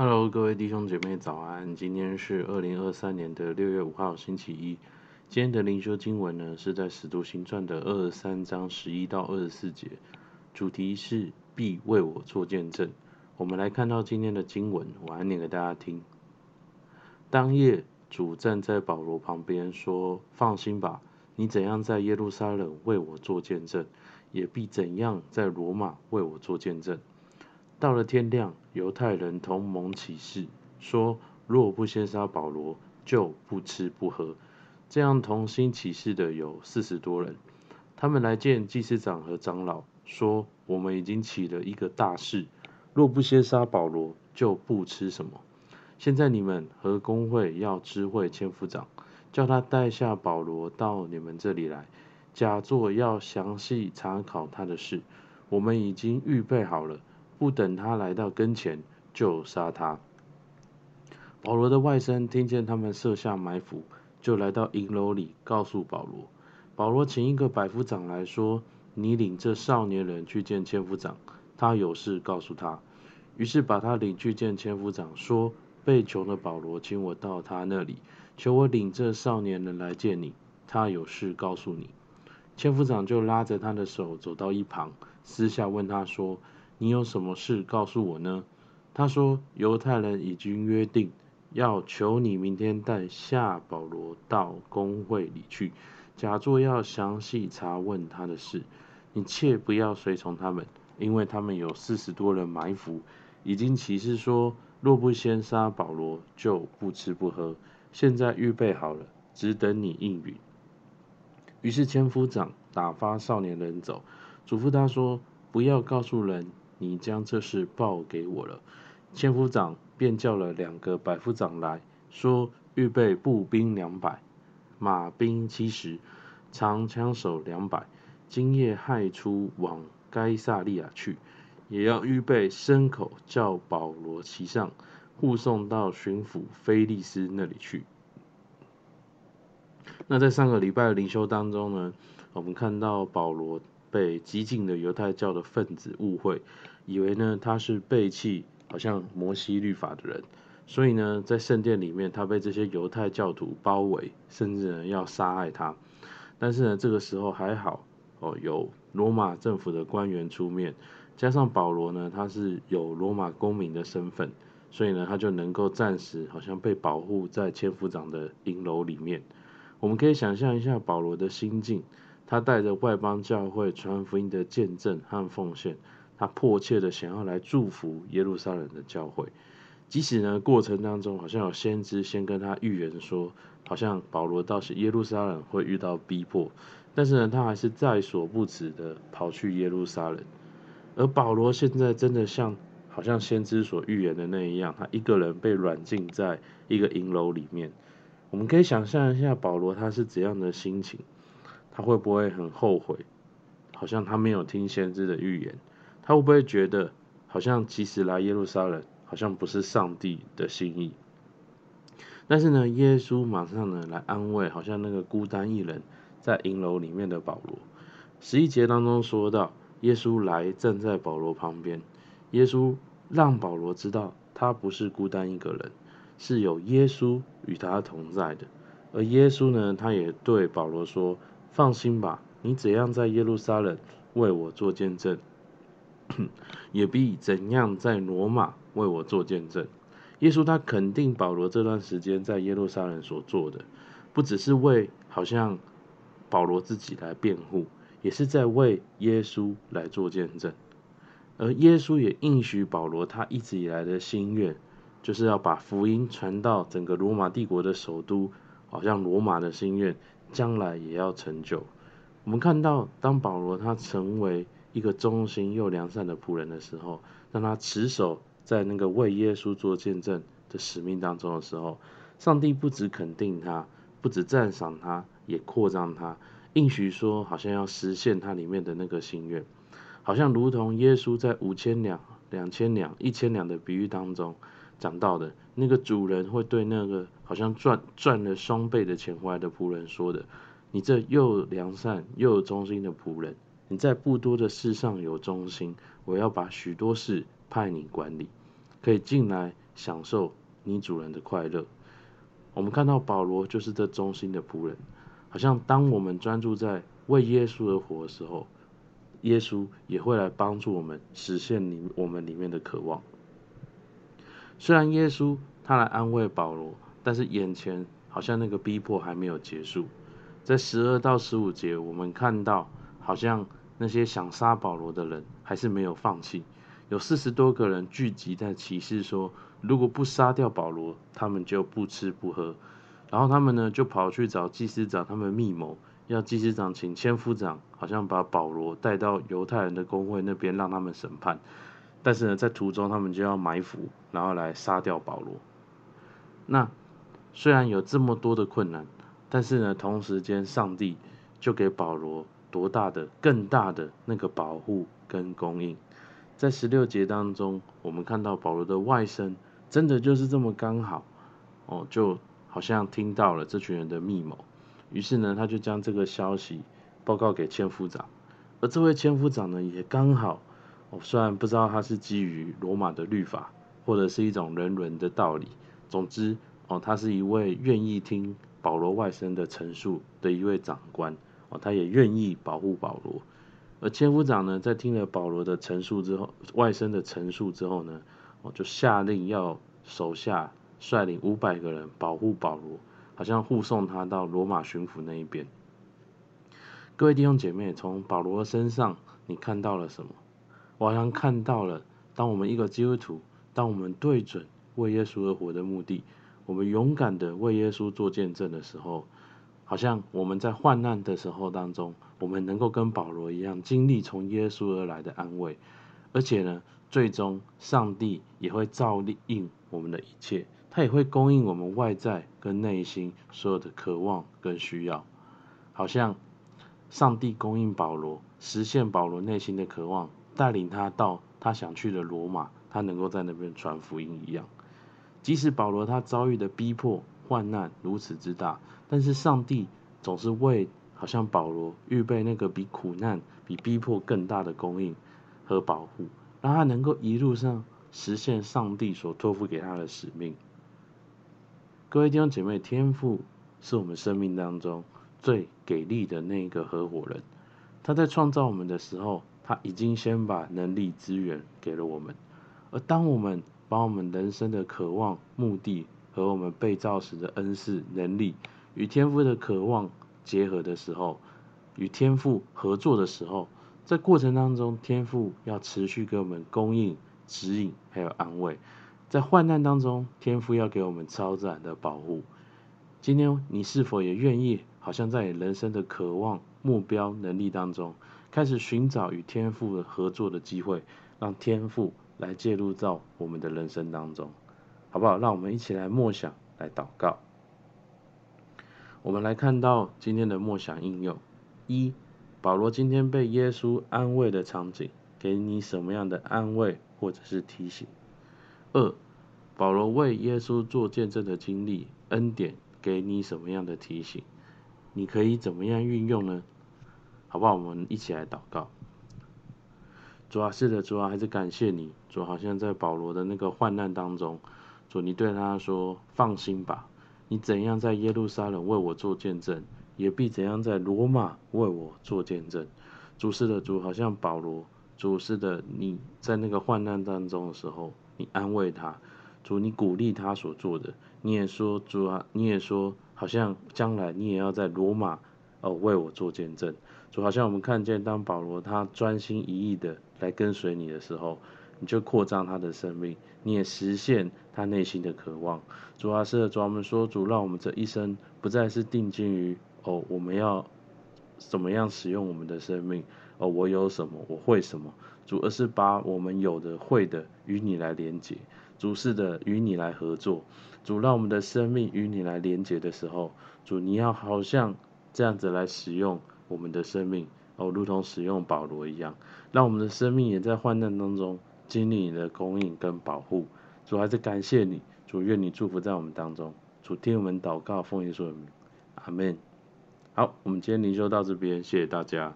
Hello，各位弟兄姐妹早安。今天是二零二三年的六月五号，星期一。今天的灵修经文呢，是在《使徒行传》的二十三章十一到二十四节，主题是必为我做见证。我们来看到今天的经文，我来念给大家听。当夜，主站在保罗旁边说：“放心吧，你怎样在耶路撒冷为我做见证，也必怎样在罗马为我做见证。”到了天亮，犹太人同盟起誓，说若不先杀保罗，就不吃不喝。这样同心起誓的有四十多人。他们来见祭司长和长老，说：我们已经起了一个大事，若不先杀保罗，就不吃什么。现在你们和公会要知会千夫长，叫他带下保罗到你们这里来，假作要详细查考他的事。我们已经预备好了。不等他来到跟前，就杀他。保罗的外甥听见他们设下埋伏，就来到营楼里告诉保罗。保罗请一个百夫长来说：“你领这少年人去见千夫长，他有事告诉他。”于是把他领去见千夫长，说：“被囚的保罗请我到他那里，求我领这少年人来见你，他有事告诉你。”千夫长就拉着他的手走到一旁，私下问他说。你有什么事告诉我呢？他说：“犹太人已经约定，要求你明天带夏保罗到公会里去，假作要详细查问他的事。你切不要随从他们，因为他们有四十多人埋伏，已经起誓说，若不先杀保罗，就不吃不喝。现在预备好了，只等你应允。”于是千夫长打发少年人走，嘱咐他说：“不要告诉人。”你将这事报给我了。千夫长便叫了两个百夫长来说：“预备步兵两百，马兵七十，长枪手两百，今夜亥初往该撒利亚去，也要预备牲口，叫保罗骑上，护送到巡抚菲利斯那里去。”那在上个礼拜的灵修当中呢，我们看到保罗。被激进的犹太教的分子误会，以为呢他是背弃好像摩西律法的人，所以呢在圣殿里面，他被这些犹太教徒包围，甚至呢要杀害他。但是呢这个时候还好哦，有罗马政府的官员出面，加上保罗呢他是有罗马公民的身份，所以呢他就能够暂时好像被保护在千夫长的营楼里面。我们可以想象一下保罗的心境。他带着外邦教会传福音的见证和奉献，他迫切的想要来祝福耶路撒冷的教会。即使呢过程当中好像有先知先跟他预言说，好像保罗到时耶路撒冷会遇到逼迫，但是呢他还是在所不辞的跑去耶路撒冷。而保罗现在真的像好像先知所预言的那一样，他一个人被软禁在一个营楼里面。我们可以想象一下保罗他是怎样的心情。他会不会很后悔？好像他没有听先知的预言。他会不会觉得，好像其实来耶路撒冷，好像不是上帝的心意？但是呢，耶稣马上呢来安慰，好像那个孤单一人在营楼里面的保罗。十一节当中说到，耶稣来站在保罗旁边，耶稣让保罗知道他不是孤单一个人，是有耶稣与他同在的。而耶稣呢，他也对保罗说。放心吧，你怎样在耶路撒冷为我做见证，也必怎样在罗马为我做见证。耶稣他肯定保罗这段时间在耶路撒冷所做的，不只是为好像保罗自己来辩护，也是在为耶稣来做见证。而耶稣也应许保罗他一直以来的心愿，就是要把福音传到整个罗马帝国的首都，好像罗马的心愿。将来也要成就。我们看到，当保罗他成为一个忠心又良善的仆人的时候，当他持守在那个为耶稣做见证的使命当中的时候，上帝不止肯定他，不止赞赏他，也扩张他，应许说，好像要实现他里面的那个心愿，好像如同耶稣在五千两、两千两、一千两的比喻当中讲到的。那个主人会对那个好像赚赚了双倍的钱回来的仆人说的：“你这又良善又忠心的仆人，你在不多的事上有忠心，我要把许多事派你管理，可以进来享受你主人的快乐。我们看到保罗就是这忠心的仆人，好像当我们专注在为耶稣而活的时候，耶稣也会来帮助我们实现里我们里面的渴望。虽然耶稣他来安慰保罗，但是眼前好像那个逼迫还没有结束。在十二到十五节，我们看到好像那些想杀保罗的人还是没有放弃，有四十多个人聚集在起誓说，如果不杀掉保罗，他们就不吃不喝。然后他们呢就跑去找祭司长，他们密谋要祭司长请千夫长，好像把保罗带到犹太人的公会那边让他们审判。但是呢，在途中他们就要埋伏，然后来杀掉保罗。那虽然有这么多的困难，但是呢，同时间上帝就给保罗多大的、更大的那个保护跟供应。在十六节当中，我们看到保罗的外甥真的就是这么刚好哦，就好像听到了这群人的密谋，于是呢，他就将这个消息报告给千夫长，而这位千夫长呢，也刚好。我虽然不知道他是基于罗马的律法，或者是一种人伦的道理，总之，哦，他是一位愿意听保罗外甥的陈述的一位长官，哦，他也愿意保护保罗。而千夫长呢，在听了保罗的陈述之后，外甥的陈述之后呢，哦，就下令要手下率领五百个人保护保罗，好像护送他到罗马巡抚那一边。各位弟兄姐妹，从保罗身上你看到了什么？我好像看到了，当我们一个基督徒，当我们对准为耶稣而活的目的，我们勇敢的为耶稣做见证的时候，好像我们在患难的时候当中，我们能够跟保罗一样，经历从耶稣而来的安慰，而且呢，最终上帝也会照应我们的一切，他也会供应我们外在跟内心所有的渴望跟需要，好像上帝供应保罗，实现保罗内心的渴望。带领他到他想去的罗马，他能够在那边传福音一样。即使保罗他遭遇的逼迫患难如此之大，但是上帝总是为好像保罗预备那个比苦难、比逼迫更大的供应和保护，让他能够一路上实现上帝所托付给他的使命。各位弟兄姐妹，天赋是我们生命当中最给力的那一个合伙人，他在创造我们的时候。他已经先把能力资源给了我们，而当我们把我们人生的渴望、目的和我们被造时的恩赐、能力与天赋的渴望结合的时候，与天赋合作的时候，在过程当中，天赋要持续给我们供应、指引，还有安慰。在患难当中，天赋要给我们超自然的保护。今天你是否也愿意，好像在你人生的渴望、目标、能力当中，开始寻找与天赋的合作的机会，让天赋来介入到我们的人生当中，好不好？让我们一起来默想，来祷告。我们来看到今天的默想应用：一、保罗今天被耶稣安慰的场景，给你什么样的安慰或者是提醒？二、保罗为耶稣做见证的经历恩典，给你什么样的提醒？你可以怎么样运用呢？好不好？我们一起来祷告。主啊，是的，主啊，还是感谢你。主好像在保罗的那个患难当中，主你对他说：“放心吧，你怎样在耶路撒冷为我做见证，也必怎样在罗马为我做见证。”主是的，主好像保罗，主是的，你在那个患难当中的时候，你安慰他，主你鼓励他所做的，你也说，主啊，你也说，好像将来你也要在罗马哦为我做见证。就好像我们看见，当保罗他专心一意的来跟随你的时候，你就扩张他的生命，你也实现他内心的渴望。主啊，是的，主啊，我们说，主让我们这一生不再是定睛于哦，我们要怎么样使用我们的生命哦，我有什么，我会什么，主，而是把我们有的会的与你来连接，主是的与你来合作，主让我们的生命与你来连接的时候，主你要好像这样子来使用。我们的生命哦，如同使用保罗一样，让我们的生命也在患难当中经历你的供应跟保护。主还是感谢你，主愿你祝福在我们当中。主听我们祷告，奉耶稣的名，阿门。好，我们今天灵修到这边，谢谢大家。